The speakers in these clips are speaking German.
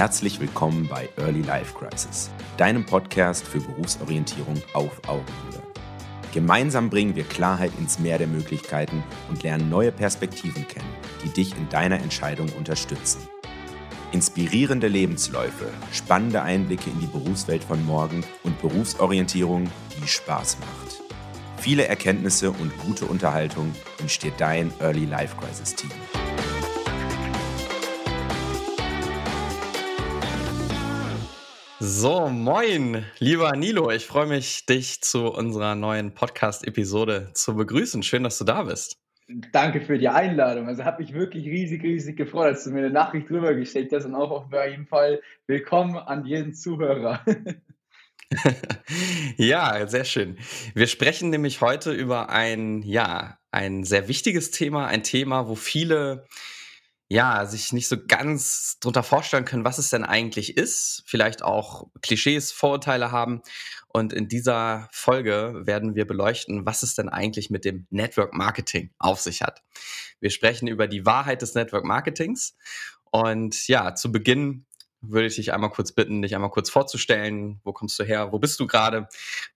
Herzlich willkommen bei Early Life Crisis, deinem Podcast für Berufsorientierung auf Augenhöhe. Gemeinsam bringen wir Klarheit ins Meer der Möglichkeiten und lernen neue Perspektiven kennen, die dich in deiner Entscheidung unterstützen. Inspirierende Lebensläufe, spannende Einblicke in die Berufswelt von morgen und Berufsorientierung, die Spaß macht. Viele Erkenntnisse und gute Unterhaltung entsteht dein Early Life Crisis Team. So, moin, lieber Nilo. Ich freue mich, dich zu unserer neuen Podcast-Episode zu begrüßen. Schön, dass du da bist. Danke für die Einladung. Also habe mich wirklich riesig, riesig gefreut, als du mir eine Nachricht drüber geschickt hast und auch auf jeden Fall willkommen an jeden Zuhörer. ja, sehr schön. Wir sprechen nämlich heute über ein, ja, ein sehr wichtiges Thema, ein Thema, wo viele ja, sich nicht so ganz drunter vorstellen können, was es denn eigentlich ist, vielleicht auch Klischees, Vorurteile haben. Und in dieser Folge werden wir beleuchten, was es denn eigentlich mit dem Network Marketing auf sich hat. Wir sprechen über die Wahrheit des Network Marketings. Und ja, zu Beginn würde ich dich einmal kurz bitten, dich einmal kurz vorzustellen. Wo kommst du her? Wo bist du gerade?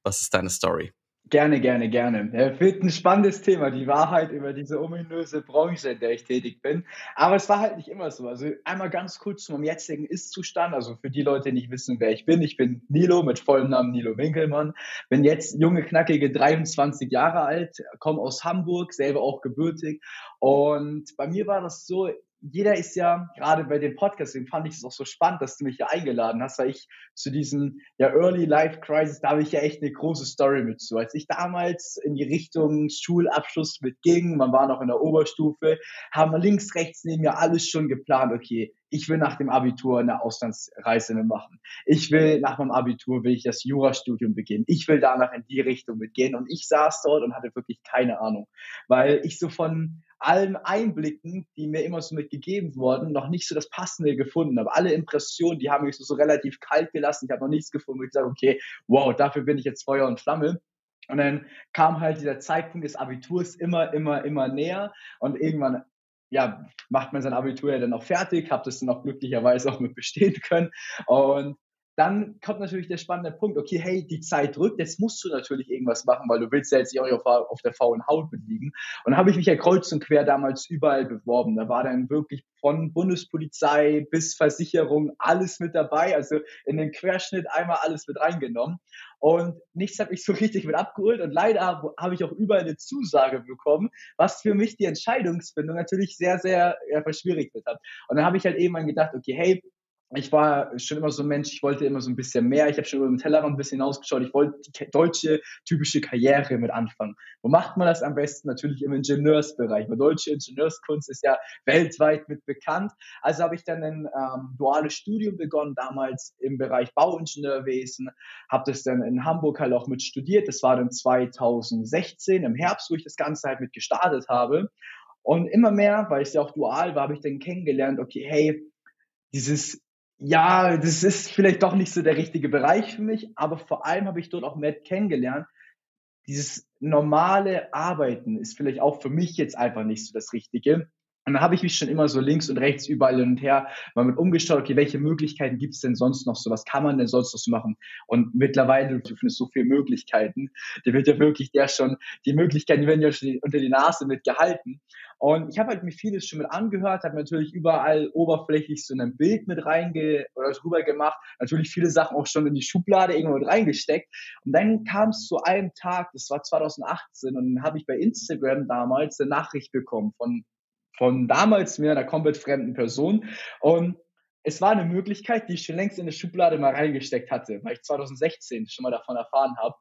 Was ist deine Story? Gerne, gerne, gerne. Er wird ein spannendes Thema, die Wahrheit über diese ominöse Branche, in der ich tätig bin. Aber es war halt nicht immer so. Also einmal ganz kurz zu meinem jetzigen Ist-Zustand. Also für die Leute, die nicht wissen, wer ich bin. Ich bin Nilo mit vollem Namen Nilo Winkelmann. Bin jetzt junge, knackige 23 Jahre alt, komme aus Hamburg, selber auch gebürtig. Und bei mir war das so, jeder ist ja, gerade bei dem Podcast, deswegen fand ich es auch so spannend, dass du mich hier eingeladen hast, weil ich zu diesem ja, Early Life Crisis, da habe ich ja echt eine große Story mit zu. Als ich damals in die Richtung Schulabschluss mitging, man war noch in der Oberstufe, haben wir links, rechts neben mir alles schon geplant, okay, ich will nach dem Abitur eine Auslandsreise machen. Ich will nach meinem Abitur will ich das Jurastudium beginnen. Ich will danach in die Richtung mitgehen. Und ich saß dort und hatte wirklich keine Ahnung, weil ich so von allen Einblicken, die mir immer so mitgegeben wurden, noch nicht so das Passende gefunden habe. Alle Impressionen, die haben mich so, so relativ kalt gelassen. Ich habe noch nichts gefunden, wo ich sage, okay, wow, dafür bin ich jetzt Feuer und Flamme. Und dann kam halt dieser Zeitpunkt des Abiturs immer, immer, immer näher. Und irgendwann, ja, macht man sein Abitur ja dann auch fertig, habe das dann auch glücklicherweise auch mit bestehen können. Und dann kommt natürlich der spannende Punkt, okay, hey, die Zeit drückt, jetzt musst du natürlich irgendwas machen, weil du willst ja jetzt nicht auf, auf der faulen Haut mitliegen. Und dann habe ich mich ja kreuz und quer damals überall beworben. Da war dann wirklich von Bundespolizei bis Versicherung alles mit dabei, also in den Querschnitt einmal alles mit reingenommen. Und nichts hat mich so richtig mit abgeholt. Und leider habe ich auch überall eine Zusage bekommen, was für mich die Entscheidungsfindung natürlich sehr, sehr ja, verschwierigt hat. Und dann habe ich halt irgendwann gedacht, okay, hey, ich war schon immer so ein Mensch, ich wollte immer so ein bisschen mehr. Ich habe schon über den Tellerrand ein bisschen hinausgeschaut. Ich wollte die deutsche typische Karriere mit anfangen. Wo macht man das am besten? Natürlich im Ingenieursbereich. Weil deutsche Ingenieurskunst ist ja weltweit mit bekannt. Also habe ich dann ein ähm, duales Studium begonnen, damals im Bereich Bauingenieurwesen. Habe das dann in Hamburg halt auch mit studiert. Das war dann 2016 im Herbst, wo ich das Ganze halt mit gestartet habe. Und immer mehr, weil es ja auch dual war, habe ich dann kennengelernt, okay, hey, dieses ja, das ist vielleicht doch nicht so der richtige Bereich für mich, aber vor allem habe ich dort auch Matt kennengelernt. Dieses normale Arbeiten ist vielleicht auch für mich jetzt einfach nicht so das Richtige. Und dann habe ich mich schon immer so links und rechts überall hin und her mal mit umgeschaut, okay, welche Möglichkeiten gibt es denn sonst noch so? Was kann man denn sonst noch so machen? Und mittlerweile, du findest so viele Möglichkeiten, die wird ja wirklich der schon, die Möglichkeiten, werden ja schon unter die Nase mit gehalten. Und ich habe halt mir vieles schon mit angehört, habe natürlich überall oberflächlich so ein Bild mit reinge oder drüber gemacht, natürlich viele Sachen auch schon in die Schublade irgendwo mit reingesteckt. Und dann kam es zu einem Tag, das war 2018, und dann habe ich bei Instagram damals eine Nachricht bekommen von von damals mir einer komplett fremden Person. Und es war eine Möglichkeit, die ich schon längst in eine Schublade mal reingesteckt hatte, weil ich 2016 schon mal davon erfahren habe.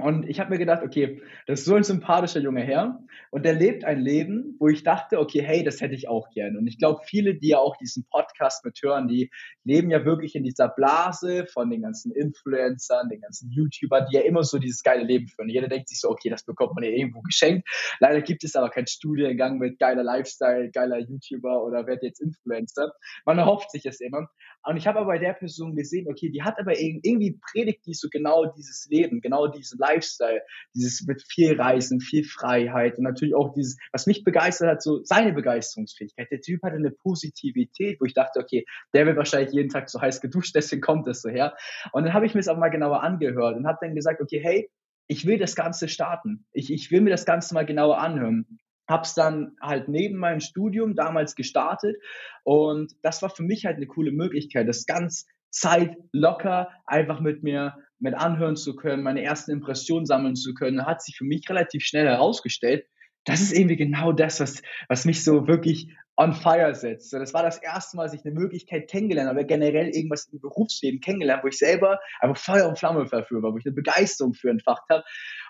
Und ich habe mir gedacht, okay, das ist so ein sympathischer junger Herr und der lebt ein Leben, wo ich dachte, okay, hey, das hätte ich auch gerne. Und ich glaube, viele, die ja auch diesen Podcast mit hören, die leben ja wirklich in dieser Blase von den ganzen Influencern, den ganzen YouTubern, die ja immer so dieses geile Leben führen. Jeder denkt sich so, okay, das bekommt man ja irgendwo geschenkt. Leider gibt es aber keinen Studiengang mit geiler Lifestyle, geiler YouTuber oder wird jetzt Influencer. Man erhofft sich es immer. Und ich habe aber bei der Person gesehen, okay, die hat aber irgendwie predigt die so genau dieses Leben, genau diesen Lifestyle, dieses mit viel Reisen, viel Freiheit und natürlich auch dieses, was mich begeistert hat, so seine Begeisterungsfähigkeit. Der Typ hatte eine Positivität, wo ich dachte, okay, der wird wahrscheinlich jeden Tag so heiß geduscht, deswegen kommt das so her. Und dann habe ich mir es auch mal genauer angehört und habe dann gesagt, okay, hey, ich will das Ganze starten. Ich, ich will mir das Ganze mal genauer anhören hab's dann halt neben meinem Studium damals gestartet. Und das war für mich halt eine coole Möglichkeit, das ganz Zeit locker einfach mit mir mit anhören zu können, meine ersten Impressionen sammeln zu können, hat sich für mich relativ schnell herausgestellt, das ist irgendwie genau das, was, was mich so wirklich on fire setzt. Das war das erste Mal, dass ich eine Möglichkeit kennengelernt habe, generell irgendwas im Berufsleben kennengelernt, wo ich selber einfach Feuer und Flamme war, wo ich eine Begeisterung für entfacht habe.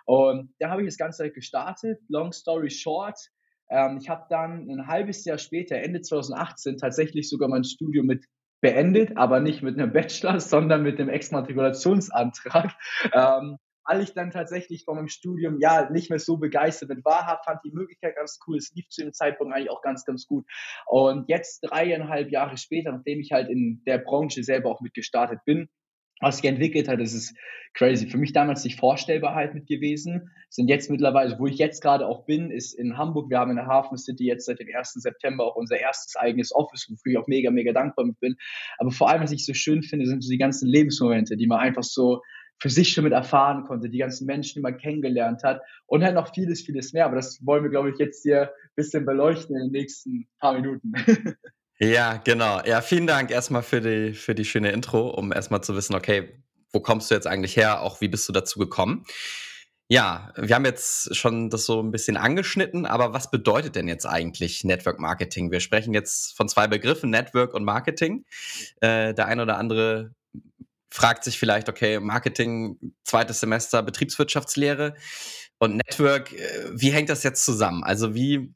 Und da habe ich das Ganze halt gestartet. Long story short, ähm, ich habe dann ein halbes Jahr später, Ende 2018, tatsächlich sogar mein Studium mit beendet, aber nicht mit einem Bachelor, sondern mit dem Exmatrikulationsantrag. Ähm, weil ich dann tatsächlich von meinem Studium ja nicht mehr so begeistert war, fand die Möglichkeit ganz cool. Es lief zu dem Zeitpunkt eigentlich auch ganz, ganz gut. Und jetzt dreieinhalb Jahre später, nachdem ich halt in der Branche selber auch mitgestartet bin, was sich entwickelt hat, das ist crazy. Für mich damals nicht vorstellbar halt mit gewesen. Sind jetzt mittlerweile, wo ich jetzt gerade auch bin, ist in Hamburg. Wir haben in der Hafen City jetzt seit dem 1. September auch unser erstes eigenes Office, wofür ich auch mega, mega dankbar bin. Aber vor allem, was ich so schön finde, sind so die ganzen Lebensmomente, die man einfach so für sich schon mit erfahren konnte, die ganzen Menschen, die man kennengelernt hat und halt noch vieles, vieles mehr. Aber das wollen wir, glaube ich, jetzt hier ein bisschen beleuchten in den nächsten paar Minuten. Ja, genau. Ja, vielen Dank erstmal für die, für die schöne Intro, um erstmal zu wissen, okay, wo kommst du jetzt eigentlich her? Auch wie bist du dazu gekommen? Ja, wir haben jetzt schon das so ein bisschen angeschnitten, aber was bedeutet denn jetzt eigentlich Network Marketing? Wir sprechen jetzt von zwei Begriffen, Network und Marketing. Äh, der eine oder andere fragt sich vielleicht, okay, Marketing, zweites Semester, Betriebswirtschaftslehre und Network, äh, wie hängt das jetzt zusammen? Also wie,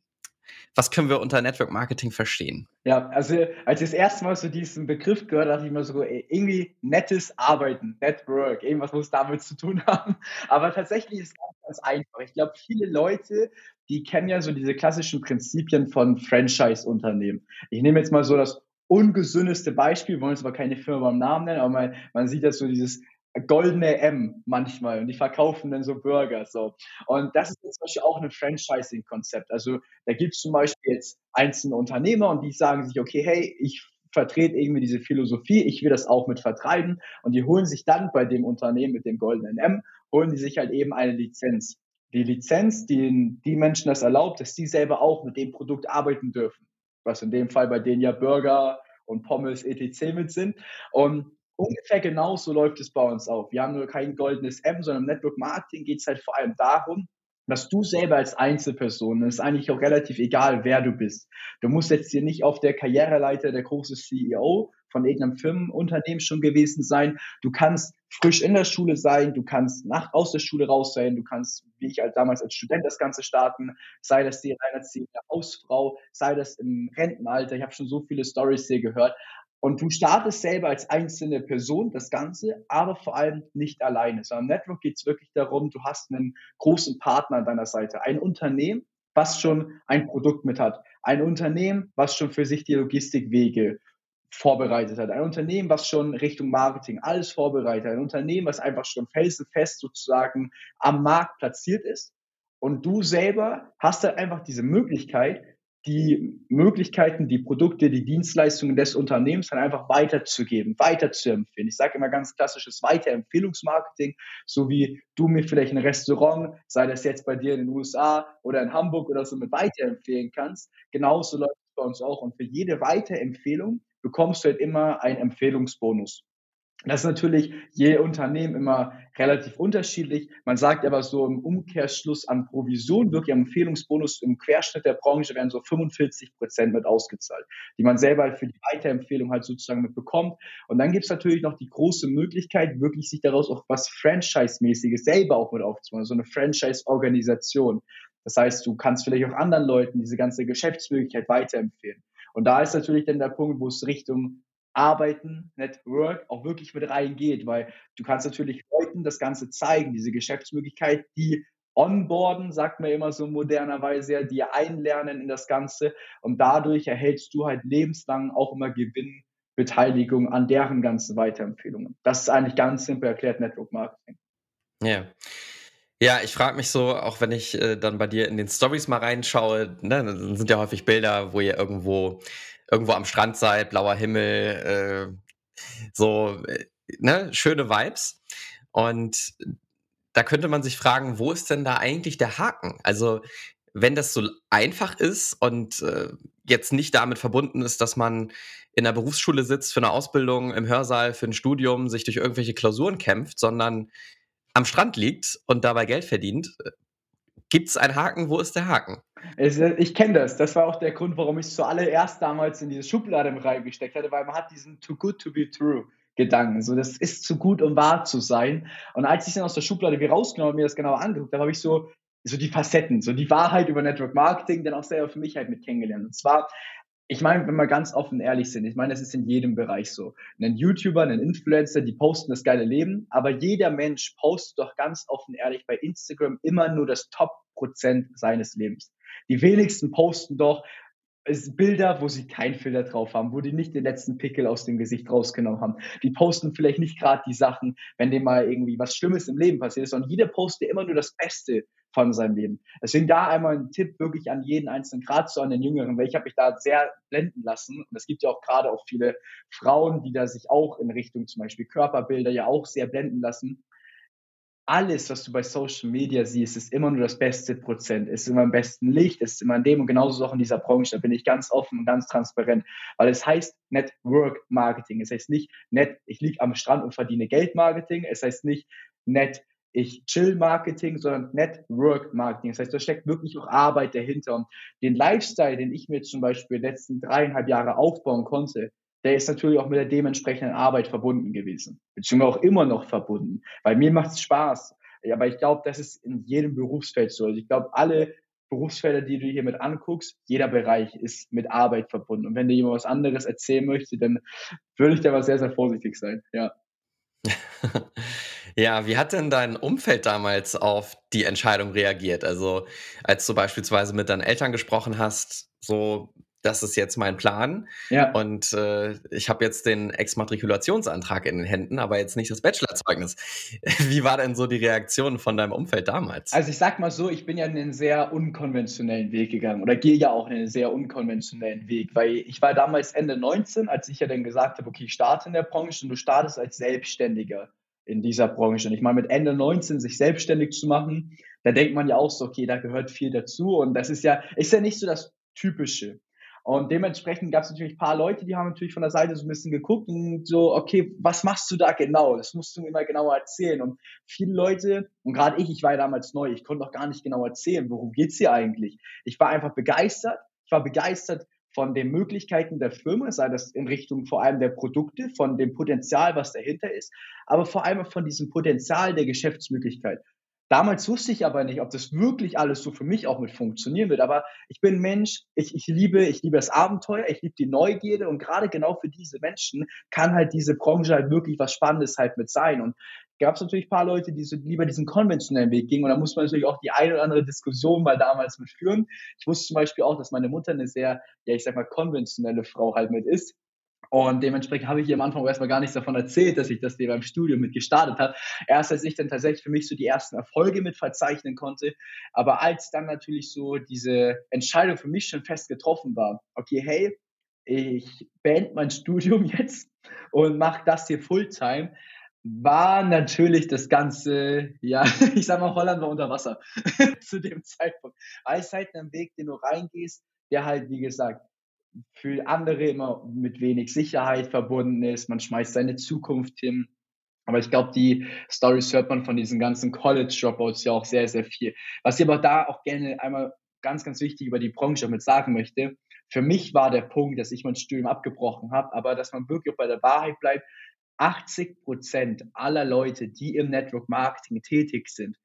was können wir unter Network Marketing verstehen? Ja, also als ich das erste Mal so diesen Begriff gehört dachte ich mir so, irgendwie nettes Arbeiten, Network, irgendwas muss damit zu tun haben. Aber tatsächlich ist es ganz einfach. Ich glaube, viele Leute, die kennen ja so diese klassischen Prinzipien von Franchise-Unternehmen. Ich nehme jetzt mal so das ungesündeste Beispiel, wollen jetzt aber keine Firma beim Namen nennen, aber man, man sieht jetzt so dieses goldene M manchmal und die verkaufen dann so Burger. So. Und das ist jetzt zum Beispiel auch ein Franchising-Konzept. Also da gibt es zum Beispiel jetzt einzelne Unternehmer und die sagen sich, okay, hey, ich vertrete irgendwie diese Philosophie, ich will das auch mit vertreiben und die holen sich dann bei dem Unternehmen mit dem goldenen M, holen die sich halt eben eine Lizenz. Die Lizenz, die die Menschen das erlaubt, dass die selber auch mit dem Produkt arbeiten dürfen. Was in dem Fall bei denen ja Burger und Pommes etc. mit sind. Und ungefähr genauso läuft es bei uns auch. Wir haben nur kein goldenes M, sondern im Network Marketing geht es halt vor allem darum, dass du selber als Einzelperson, es ist eigentlich auch relativ egal, wer du bist. Du musst jetzt hier nicht auf der Karriereleiter der große CEO von irgendeinem Firmenunternehmen schon gewesen sein. Du kannst frisch in der Schule sein, du kannst nach, aus der Schule raus sein, du kannst, wie ich halt damals als Student das Ganze starten, sei das die alleinerziehende Hausfrau, sei das im Rentenalter. Ich habe schon so viele Stories hier gehört. Und du startest selber als einzelne Person das Ganze, aber vor allem nicht alleine. Sondern im Network geht es wirklich darum, du hast einen großen Partner an deiner Seite. Ein Unternehmen, was schon ein Produkt mit hat. Ein Unternehmen, was schon für sich die Logistikwege vorbereitet hat. Ein Unternehmen, was schon Richtung Marketing alles vorbereitet hat. Ein Unternehmen, was einfach schon felsenfest sozusagen am Markt platziert ist. Und du selber hast halt einfach diese Möglichkeit, die Möglichkeiten, die Produkte, die Dienstleistungen des Unternehmens dann einfach weiterzugeben, weiterzuempfehlen. Ich sage immer ganz klassisches Weiterempfehlungsmarketing, so wie du mir vielleicht ein Restaurant, sei das jetzt bei dir in den USA oder in Hamburg oder so, mit weiterempfehlen kannst. Genauso läuft es bei uns auch. Und für jede Weiterempfehlung bekommst du halt immer einen Empfehlungsbonus. Das ist natürlich je Unternehmen immer relativ unterschiedlich. Man sagt aber so im Umkehrschluss an Provision, wirklich am Empfehlungsbonus im Querschnitt der Branche werden so 45 Prozent mit ausgezahlt, die man selber für die Weiterempfehlung halt sozusagen mit bekommt. Und dann gibt es natürlich noch die große Möglichkeit, wirklich sich daraus auch was Franchise-mäßiges selber auch mit aufzubauen, so eine Franchise-Organisation. Das heißt, du kannst vielleicht auch anderen Leuten diese ganze Geschäftsmöglichkeit weiterempfehlen. Und da ist natürlich dann der Punkt, wo es Richtung Arbeiten, Network auch wirklich mit reingeht, weil du kannst natürlich Leuten das Ganze zeigen, diese Geschäftsmöglichkeit, die onboarden, sagt man immer so modernerweise, die einlernen in das Ganze und dadurch erhältst du halt lebenslang auch immer Gewinn Beteiligung an deren ganzen Weiterempfehlungen. Das ist eigentlich ganz simpel erklärt Network Marketing. Ja. Ja, ich frage mich so, auch wenn ich äh, dann bei dir in den Stories mal reinschaue, ne, dann sind ja häufig Bilder, wo ihr irgendwo irgendwo am Strand seid, blauer Himmel, äh, so äh, ne, schöne Vibes. Und da könnte man sich fragen, wo ist denn da eigentlich der Haken? Also wenn das so einfach ist und äh, jetzt nicht damit verbunden ist, dass man in der Berufsschule sitzt für eine Ausbildung, im Hörsaal für ein Studium, sich durch irgendwelche Klausuren kämpft, sondern am Strand liegt und dabei Geld verdient, gibt es einen Haken? Wo ist der Haken? Ich kenne das. Das war auch der Grund, warum ich es zuallererst damals in diese Schublade reingesteckt hatte, weil man hat diesen too good to be true. Gedanken. So, das ist zu gut, um wahr zu sein. Und als ich dann aus der Schublade wieder rausgenommen und mir das genauer angeguckt habe, habe ich so, so die Facetten, so die Wahrheit über Network Marketing dann auch selber für mich halt mit kennengelernt. Und zwar ich meine, wenn wir ganz offen ehrlich sind, ich meine, das ist in jedem Bereich so. Ein YouTuber, ein Influencer, die posten das geile Leben, aber jeder Mensch postet doch ganz offen ehrlich bei Instagram immer nur das Top-Prozent seines Lebens. Die wenigsten posten doch Bilder, wo sie keinen Filter drauf haben, wo die nicht den letzten Pickel aus dem Gesicht rausgenommen haben. Die posten vielleicht nicht gerade die Sachen, wenn dem mal irgendwie was Schlimmes im Leben passiert ist, sondern jeder postet immer nur das Beste von seinem Leben. Deswegen da einmal ein Tipp wirklich an jeden Einzelnen, gerade so an den Jüngeren, weil ich habe mich da sehr blenden lassen. Und es gibt ja auch gerade auch viele Frauen, die da sich auch in Richtung zum Beispiel Körperbilder ja auch sehr blenden lassen alles, was du bei Social Media siehst, ist immer nur das beste Prozent, ist immer im besten Licht, ist immer in dem und genauso auch in dieser Branche. Da bin ich ganz offen und ganz transparent, weil es heißt Network Marketing. Es heißt nicht net, ich liege am Strand und verdiene Geld Marketing. Es heißt nicht net, ich chill Marketing, sondern Network Marketing. Das heißt, da steckt wirklich auch Arbeit dahinter. Und den Lifestyle, den ich mir zum Beispiel letzten dreieinhalb Jahre aufbauen konnte, der ist natürlich auch mit der dementsprechenden Arbeit verbunden gewesen. Beziehungsweise auch immer noch verbunden. Weil mir macht es Spaß. Aber ich glaube, das ist in jedem Berufsfeld so. Also ich glaube, alle Berufsfelder, die du hier mit anguckst, jeder Bereich ist mit Arbeit verbunden. Und wenn dir jemand was anderes erzählen möchte, dann würde ich da mal sehr, sehr vorsichtig sein. Ja. Ja, wie hat denn dein Umfeld damals auf die Entscheidung reagiert? Also, als du beispielsweise mit deinen Eltern gesprochen hast, so, das ist jetzt mein Plan. Ja. Und äh, ich habe jetzt den Exmatrikulationsantrag in den Händen, aber jetzt nicht das Bachelorzeugnis. Wie war denn so die Reaktion von deinem Umfeld damals? Also ich sag mal so, ich bin ja einen sehr unkonventionellen Weg gegangen oder gehe ja auch einen sehr unkonventionellen Weg, weil ich war damals Ende 19, als ich ja dann gesagt habe, okay, ich starte in der Branche und du startest als Selbstständiger in dieser Branche. Und ich meine, mit Ende 19 sich selbstständig zu machen, da denkt man ja auch so, okay, da gehört viel dazu. Und das ist ja, ist ja nicht so das Typische. Und dementsprechend gab es natürlich ein paar Leute, die haben natürlich von der Seite so ein bisschen geguckt und so, okay, was machst du da genau? Das musst du mir mal genauer erzählen. Und viele Leute, und gerade ich, ich war ja damals neu, ich konnte auch gar nicht genau erzählen, worum geht's hier eigentlich. Ich war einfach begeistert. Ich war begeistert von den Möglichkeiten der Firma, sei das in Richtung vor allem der Produkte, von dem Potenzial, was dahinter ist, aber vor allem von diesem Potenzial der Geschäftsmöglichkeit. Damals wusste ich aber nicht, ob das wirklich alles so für mich auch mit funktionieren wird. Aber ich bin Mensch, ich, ich liebe, ich liebe das Abenteuer, ich liebe die Neugierde und gerade genau für diese Menschen kann halt diese Branche halt wirklich was Spannendes halt mit sein. Und gab es natürlich ein paar Leute, die so lieber diesen konventionellen Weg gingen. Und da muss man natürlich auch die eine oder andere Diskussion mal damals mitführen. Ich wusste zum Beispiel auch, dass meine Mutter eine sehr, ja, ich sag mal, konventionelle Frau halt mit ist. Und dementsprechend habe ich ihr am Anfang erstmal gar nichts davon erzählt, dass ich das hier beim Studium mit gestartet habe. Erst als ich dann tatsächlich für mich so die ersten Erfolge mit verzeichnen konnte. Aber als dann natürlich so diese Entscheidung für mich schon fest getroffen war, okay, hey, ich beende mein Studium jetzt und mache das hier Fulltime, war natürlich das Ganze, ja, ich sag mal, Holland war unter Wasser zu dem Zeitpunkt. Weil es halt ein Weg, den du reingehst, der halt, wie gesagt, für andere immer mit wenig Sicherheit verbunden ist. Man schmeißt seine Zukunft hin. Aber ich glaube, die Stories hört man von diesen ganzen College-Dropouts ja auch sehr, sehr viel. Was ich aber da auch gerne einmal ganz, ganz wichtig über die Branche mit sagen möchte. Für mich war der Punkt, dass ich mein Studium abgebrochen habe, aber dass man wirklich auch bei der Wahrheit bleibt. 80 Prozent aller Leute, die im Network Marketing tätig sind,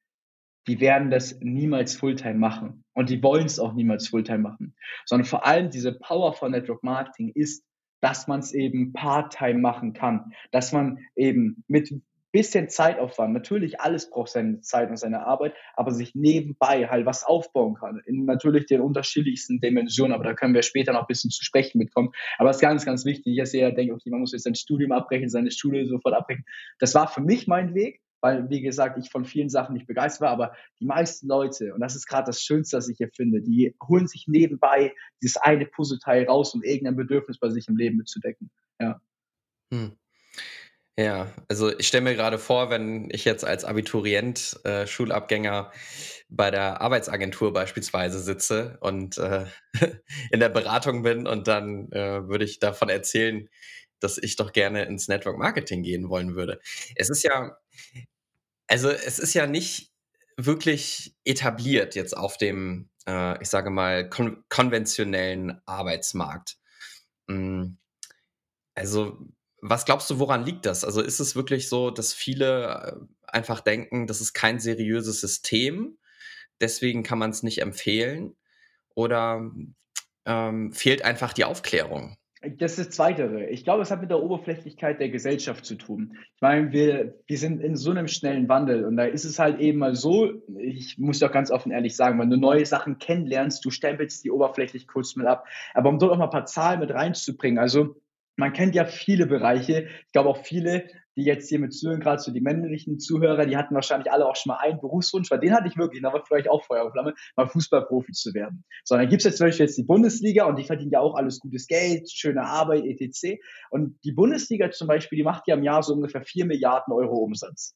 die werden das niemals Fulltime machen. Und die wollen es auch niemals Fulltime machen. Sondern vor allem diese Power von Network Marketing ist, dass man es eben Part-Time machen kann. Dass man eben mit bisschen Zeitaufwand. Natürlich, alles braucht seine Zeit und seine Arbeit, aber sich nebenbei halt was aufbauen kann. In natürlich den unterschiedlichsten Dimensionen, aber da können wir später noch ein bisschen zu sprechen mitkommen. Aber es ist ganz, ganz wichtig. Ich sehe, denke, okay, man muss jetzt sein Studium abbrechen, seine Schule sofort abbrechen. Das war für mich mein Weg weil, wie gesagt, ich von vielen Sachen nicht begeistert war, aber die meisten Leute, und das ist gerade das Schönste, was ich hier finde, die holen sich nebenbei dieses eine Puzzleteil raus, um irgendein Bedürfnis bei sich im Leben mitzudecken. Ja. Hm. Ja, also ich stelle mir gerade vor, wenn ich jetzt als Abiturient, äh, Schulabgänger bei der Arbeitsagentur beispielsweise sitze und äh, in der Beratung bin und dann äh, würde ich davon erzählen, dass ich doch gerne ins Network Marketing gehen wollen würde. Es ist ja, also es ist ja nicht wirklich etabliert jetzt auf dem, äh, ich sage mal, kon konventionellen Arbeitsmarkt. Mm, also was glaubst du, woran liegt das? Also ist es wirklich so, dass viele äh, einfach denken, das ist kein seriöses System, deswegen kann man es nicht empfehlen? Oder ähm, fehlt einfach die Aufklärung? Das ist das Zweitere. Ich glaube, es hat mit der Oberflächlichkeit der Gesellschaft zu tun. Ich meine, wir, wir sind in so einem schnellen Wandel und da ist es halt eben mal so, ich muss doch ganz offen ehrlich sagen, wenn du neue Sachen kennenlernst, du stempelst die oberflächlich kurz mit ab. Aber um dort auch mal ein paar Zahlen mit reinzubringen, also man kennt ja viele Bereiche. Ich glaube auch viele, die jetzt hier mit zuhören, gerade so die männlichen Zuhörer, die hatten wahrscheinlich alle auch schon mal einen Berufswunsch, weil den hatte ich wirklich, da war vielleicht auch Feuer auf Flamme, mal Fußballprofi zu werden. So, dann gibt's jetzt zum Beispiel jetzt die Bundesliga und die verdienen ja auch alles gutes Geld, schöne Arbeit, etc. Und die Bundesliga zum Beispiel, die macht ja im Jahr so ungefähr vier Milliarden Euro Umsatz.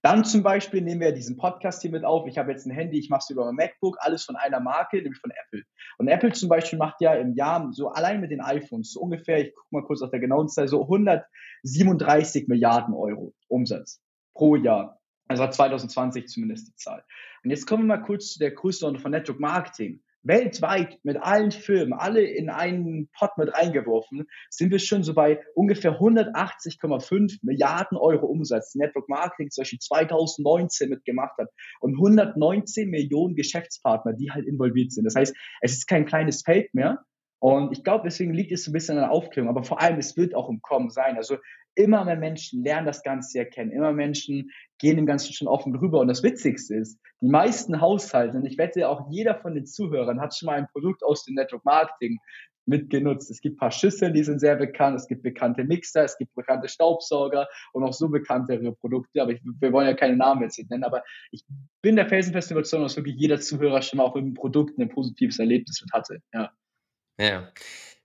Dann zum Beispiel nehmen wir diesen Podcast hier mit auf. Ich habe jetzt ein Handy, ich mache es über mein MacBook, alles von einer Marke, nämlich von Apple. Und Apple zum Beispiel macht ja im Jahr so allein mit den iPhones so ungefähr, ich gucke mal kurz auf der genauen Zahl, so 137 Milliarden Euro Umsatz pro Jahr. Also 2020 zumindest die Zahl. Und jetzt kommen wir mal kurz zu der Größenordnung von Network Marketing weltweit mit allen Firmen, alle in einen Pot mit reingeworfen, sind wir schon so bei ungefähr 180,5 Milliarden Euro Umsatz, die Network Marketing zum Beispiel 2019 mitgemacht hat und 119 Millionen Geschäftspartner, die halt involviert sind. Das heißt, es ist kein kleines Feld mehr, und ich glaube, deswegen liegt es so ein bisschen an der Aufklärung. Aber vor allem, es wird auch im Kommen sein. Also immer mehr Menschen lernen das Ganze erkennen. Immer Menschen gehen dem Ganzen schon offen drüber. Und das Witzigste ist, die meisten Haushalte, und ich wette, auch jeder von den Zuhörern hat schon mal ein Produkt aus dem Network Marketing mitgenutzt. Es gibt ein paar Schüsseln, die sind sehr bekannt. Es gibt bekannte Mixer, es gibt bekannte Staubsauger und auch so bekanntere Produkte. Aber ich, wir wollen ja keine Namen jetzt nennen. Aber ich bin der felsenfesten Überzeugung, dass wirklich jeder Zuhörer schon mal auch mit einem Produkt ein positives Erlebnis mit hatte. Ja. Ja.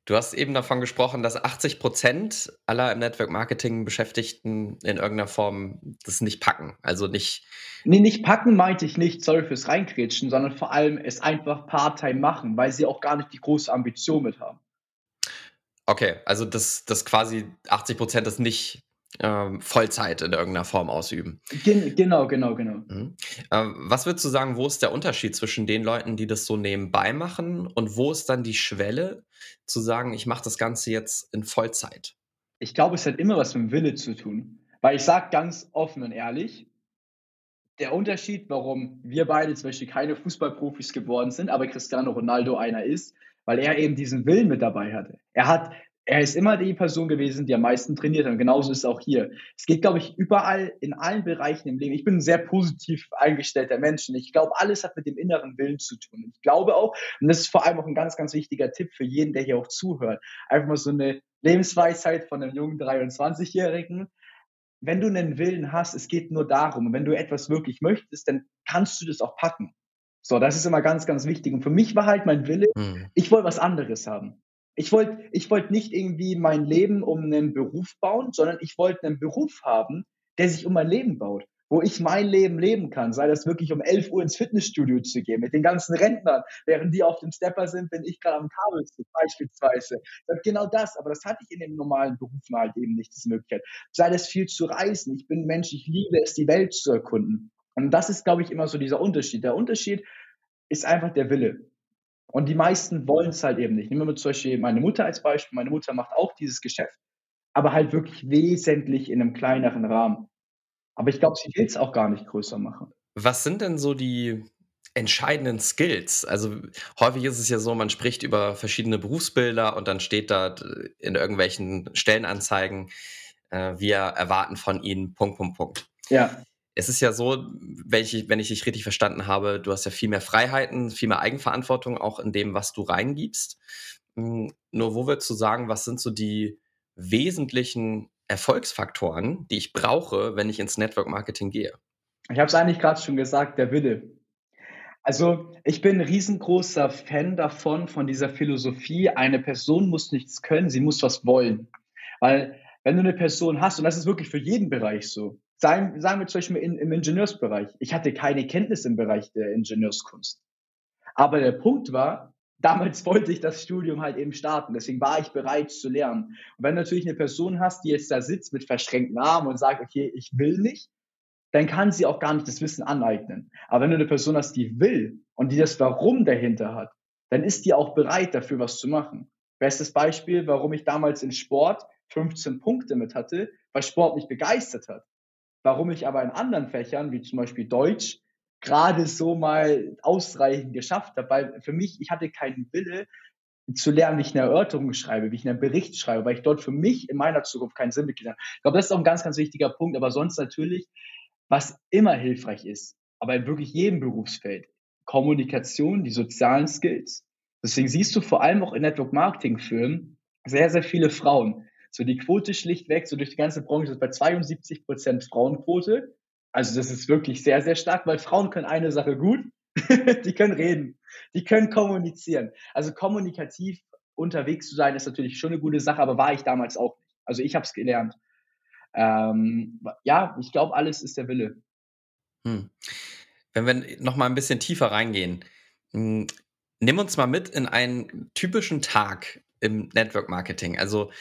Du hast eben davon gesprochen, dass 80 Prozent aller im Network Marketing Beschäftigten in irgendeiner Form das nicht packen. Also nicht. Nee, nicht packen meinte ich nicht, sorry fürs Reinkrätschen, sondern vor allem es einfach Part-Time machen, weil sie auch gar nicht die große Ambition mit haben. Okay, also dass das quasi 80 Prozent das nicht ähm, Vollzeit in irgendeiner Form ausüben. Gen genau, genau, genau. Mhm. Ähm, was würdest du sagen, wo ist der Unterschied zwischen den Leuten, die das so nebenbei machen und wo ist dann die Schwelle zu sagen, ich mache das Ganze jetzt in Vollzeit? Ich glaube, es hat immer was mit dem Wille zu tun. Weil ich sage ganz offen und ehrlich, der Unterschied, warum wir beide zum Beispiel keine Fußballprofis geworden sind, aber Cristiano Ronaldo einer ist, weil er eben diesen Willen mit dabei hatte. Er hat er ist immer die Person gewesen, die am meisten trainiert hat. Und genauso ist es auch hier. Es geht, glaube ich, überall in allen Bereichen im Leben. Ich bin ein sehr positiv eingestellter Mensch. Und ich glaube, alles hat mit dem inneren Willen zu tun. Und ich glaube auch, und das ist vor allem auch ein ganz, ganz wichtiger Tipp für jeden, der hier auch zuhört, einfach mal so eine Lebensweisheit von einem jungen 23-Jährigen. Wenn du einen Willen hast, es geht nur darum. Und wenn du etwas wirklich möchtest, dann kannst du das auch packen. So, das ist immer ganz, ganz wichtig. Und für mich war halt mein Wille, hm. ich wollte was anderes haben. Ich wollte ich wollt nicht irgendwie mein Leben um einen Beruf bauen, sondern ich wollte einen Beruf haben, der sich um mein Leben baut, wo ich mein Leben leben kann. Sei das wirklich um 11 Uhr ins Fitnessstudio zu gehen mit den ganzen Rentnern, während die auf dem Stepper sind, wenn ich gerade am Kabel sitze, beispielsweise. Genau das, aber das hatte ich in den normalen Berufen halt eben nicht, diese Möglichkeit. Sei das viel zu reisen. Ich bin Mensch, ich liebe es, die Welt zu erkunden. Und das ist, glaube ich, immer so dieser Unterschied. Der Unterschied ist einfach der Wille. Und die meisten wollen es halt eben nicht. Nehmen wir zum Beispiel meine Mutter als Beispiel. Meine Mutter macht auch dieses Geschäft, aber halt wirklich wesentlich in einem kleineren Rahmen. Aber ich glaube, sie will es auch gar nicht größer machen. Was sind denn so die entscheidenden Skills? Also häufig ist es ja so, man spricht über verschiedene Berufsbilder und dann steht da in irgendwelchen Stellenanzeigen äh, wir erwarten von ihnen Punkt, Punkt, Punkt. Ja. Es ist ja so, wenn ich, wenn ich dich richtig verstanden habe, du hast ja viel mehr Freiheiten, viel mehr Eigenverantwortung auch in dem, was du reingibst. Hm, nur wo würdest du sagen, was sind so die wesentlichen Erfolgsfaktoren, die ich brauche, wenn ich ins Network Marketing gehe? Ich habe es eigentlich gerade schon gesagt, der Wille. Also ich bin ein riesengroßer Fan davon, von dieser Philosophie, eine Person muss nichts können, sie muss was wollen. Weil wenn du eine Person hast, und das ist wirklich für jeden Bereich so, sagen, sagen wir zum Beispiel in, im Ingenieursbereich, ich hatte keine Kenntnis im Bereich der Ingenieurskunst. Aber der Punkt war, damals wollte ich das Studium halt eben starten. Deswegen war ich bereit zu lernen. Und wenn du natürlich eine Person hast, die jetzt da sitzt mit verschränkten Armen und sagt, okay, ich will nicht, dann kann sie auch gar nicht das Wissen aneignen. Aber wenn du eine Person hast, die will und die das Warum dahinter hat, dann ist die auch bereit dafür, was zu machen. Bestes Beispiel, warum ich damals in Sport 15 Punkte mit hatte, weil Sport mich begeistert hat. Warum ich aber in anderen Fächern, wie zum Beispiel Deutsch, gerade so mal ausreichend geschafft habe, weil für mich, ich hatte keinen Wille zu lernen, wie ich eine Erörterung schreibe, wie ich einen Bericht schreibe, weil ich dort für mich in meiner Zukunft keinen Sinn mitgesehen habe. Ich glaube, das ist auch ein ganz, ganz wichtiger Punkt, aber sonst natürlich, was immer hilfreich ist, aber in wirklich jedem Berufsfeld, Kommunikation, die sozialen Skills. Deswegen siehst du vor allem auch in Network Marketing Firmen sehr, sehr viele Frauen. So die Quote schlichtweg, so durch die ganze Branche ist bei 72 Prozent Frauenquote. Also das ist wirklich sehr, sehr stark, weil Frauen können eine Sache gut, die können reden, die können kommunizieren. Also kommunikativ unterwegs zu sein, ist natürlich schon eine gute Sache, aber war ich damals auch nicht. Also ich habe es gelernt. Ähm, ja, ich glaube, alles ist der Wille. Hm. Wenn wir noch mal ein bisschen tiefer reingehen, hm, nimm uns mal mit in einen typischen Tag im Network Marketing. Also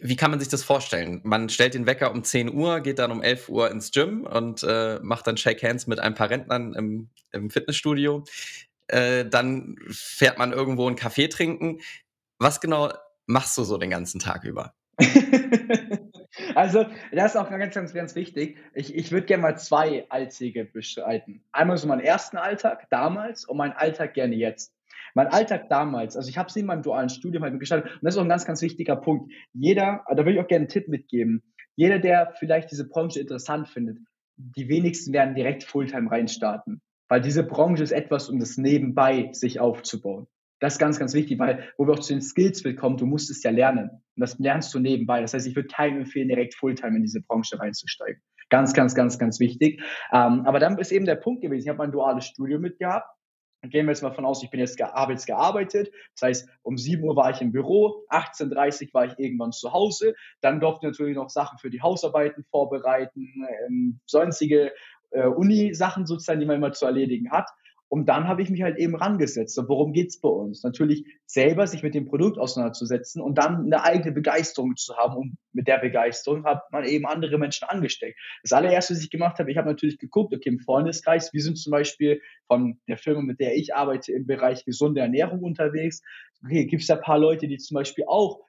wie kann man sich das vorstellen? Man stellt den Wecker um 10 Uhr, geht dann um 11 Uhr ins Gym und äh, macht dann Shake Hands mit ein paar Rentnern im, im Fitnessstudio. Äh, dann fährt man irgendwo einen Kaffee trinken. Was genau machst du so den ganzen Tag über? also, das ist auch ganz, ganz, ganz wichtig. Ich, ich würde gerne mal zwei Alltäge beschreiten. Einmal so meinen ersten Alltag damals und meinen Alltag gerne jetzt. Mein Alltag damals, also ich habe es in meinem dualen Studium halt gestaltet und das ist auch ein ganz, ganz wichtiger Punkt. Jeder, da will ich auch gerne einen Tipp mitgeben, jeder, der vielleicht diese Branche interessant findet, die wenigsten werden direkt Fulltime reinstarten, weil diese Branche ist etwas, um das nebenbei sich aufzubauen. Das ist ganz, ganz wichtig, weil wo wir auch zu den Skills willkommen, du musst es ja lernen. Und das lernst du nebenbei. Das heißt, ich würde keinem empfehlen, direkt Fulltime in diese Branche reinzusteigen. Ganz, ganz, ganz, ganz wichtig. Ähm, aber dann ist eben der Punkt gewesen, ich habe mein duales Studium mitgehabt Gehen wir jetzt mal von aus, ich bin jetzt abends gearbeitet. Das heißt, um 7 Uhr war ich im Büro, 18.30 Uhr war ich irgendwann zu Hause. Dann durfte ich natürlich noch Sachen für die Hausarbeiten vorbereiten, ähm, sonstige äh, Uni-Sachen sozusagen, die man immer zu erledigen hat. Und dann habe ich mich halt eben rangesetzt. So, worum geht's bei uns? Natürlich selber sich mit dem Produkt auseinanderzusetzen und dann eine eigene Begeisterung zu haben. Und mit der Begeisterung hat man eben andere Menschen angesteckt. Das allererste, was ich gemacht habe, ich habe natürlich geguckt, okay, im Freundeskreis, wir sind zum Beispiel von der Firma, mit der ich arbeite, im Bereich gesunde Ernährung unterwegs. Okay, gibt es da paar Leute, die zum Beispiel auch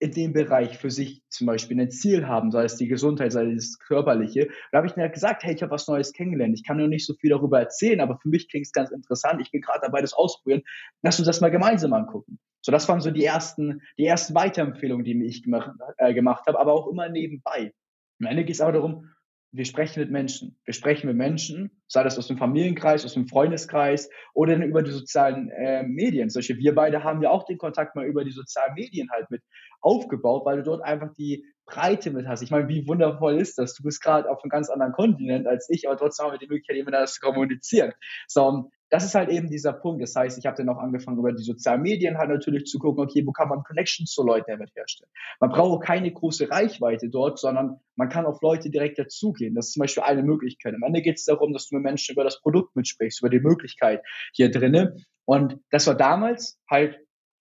in dem Bereich für sich zum Beispiel ein Ziel haben, sei es die Gesundheit, sei es das Körperliche. Da habe ich mir gesagt, hey, ich habe was Neues kennengelernt. Ich kann nur nicht so viel darüber erzählen, aber für mich klingt es ganz interessant. Ich bin gerade dabei, das ausprobieren. Lass uns das mal gemeinsam angucken. So, das waren so die ersten, die ersten Weiterempfehlungen, die ich gemacht, äh, gemacht habe, aber auch immer nebenbei. Am Ende geht es aber darum, wir sprechen mit Menschen. Wir sprechen mit Menschen, sei das aus dem Familienkreis, aus dem Freundeskreis oder dann über die sozialen äh, Medien. Solche wir beide haben ja auch den Kontakt mal über die sozialen Medien halt mit aufgebaut, weil du dort einfach die Breite mit hast. Ich meine, wie wundervoll ist das? Du bist gerade auf einem ganz anderen Kontinent als ich, aber trotzdem haben wir die Möglichkeit, miteinander zu kommunizieren. So, das ist halt eben dieser Punkt. Das heißt, ich habe dann auch angefangen, über die sozialen Medien halt natürlich zu gucken, okay, wo kann man Connections zu Leuten damit herstellen. Man braucht keine große Reichweite dort, sondern man kann auf Leute direkt dazugehen. Das ist zum Beispiel eine Möglichkeit. Am Ende geht es darum, dass du mit Menschen über das Produkt mitsprichst, über die Möglichkeit hier drinnen. Und das war damals halt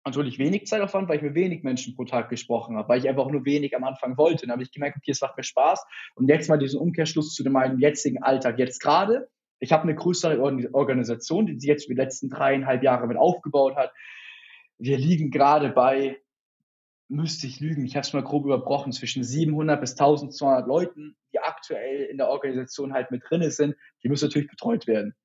natürlich wenig Zeitaufwand, weil ich mit wenig Menschen pro Tag gesprochen habe, weil ich einfach nur wenig am Anfang wollte. Dann habe ich gemerkt, okay, es macht mir Spaß. Und jetzt mal diesen Umkehrschluss zu meinem jetzigen Alltag. Jetzt gerade, ich habe eine größere Organisation, die sich jetzt die letzten dreieinhalb Jahre mit aufgebaut hat. Wir liegen gerade bei, müsste ich lügen, ich habe es mal grob überbrochen, zwischen 700 bis 1200 Leuten, die aktuell in der Organisation halt mit drinne sind. Die müssen natürlich betreut werden.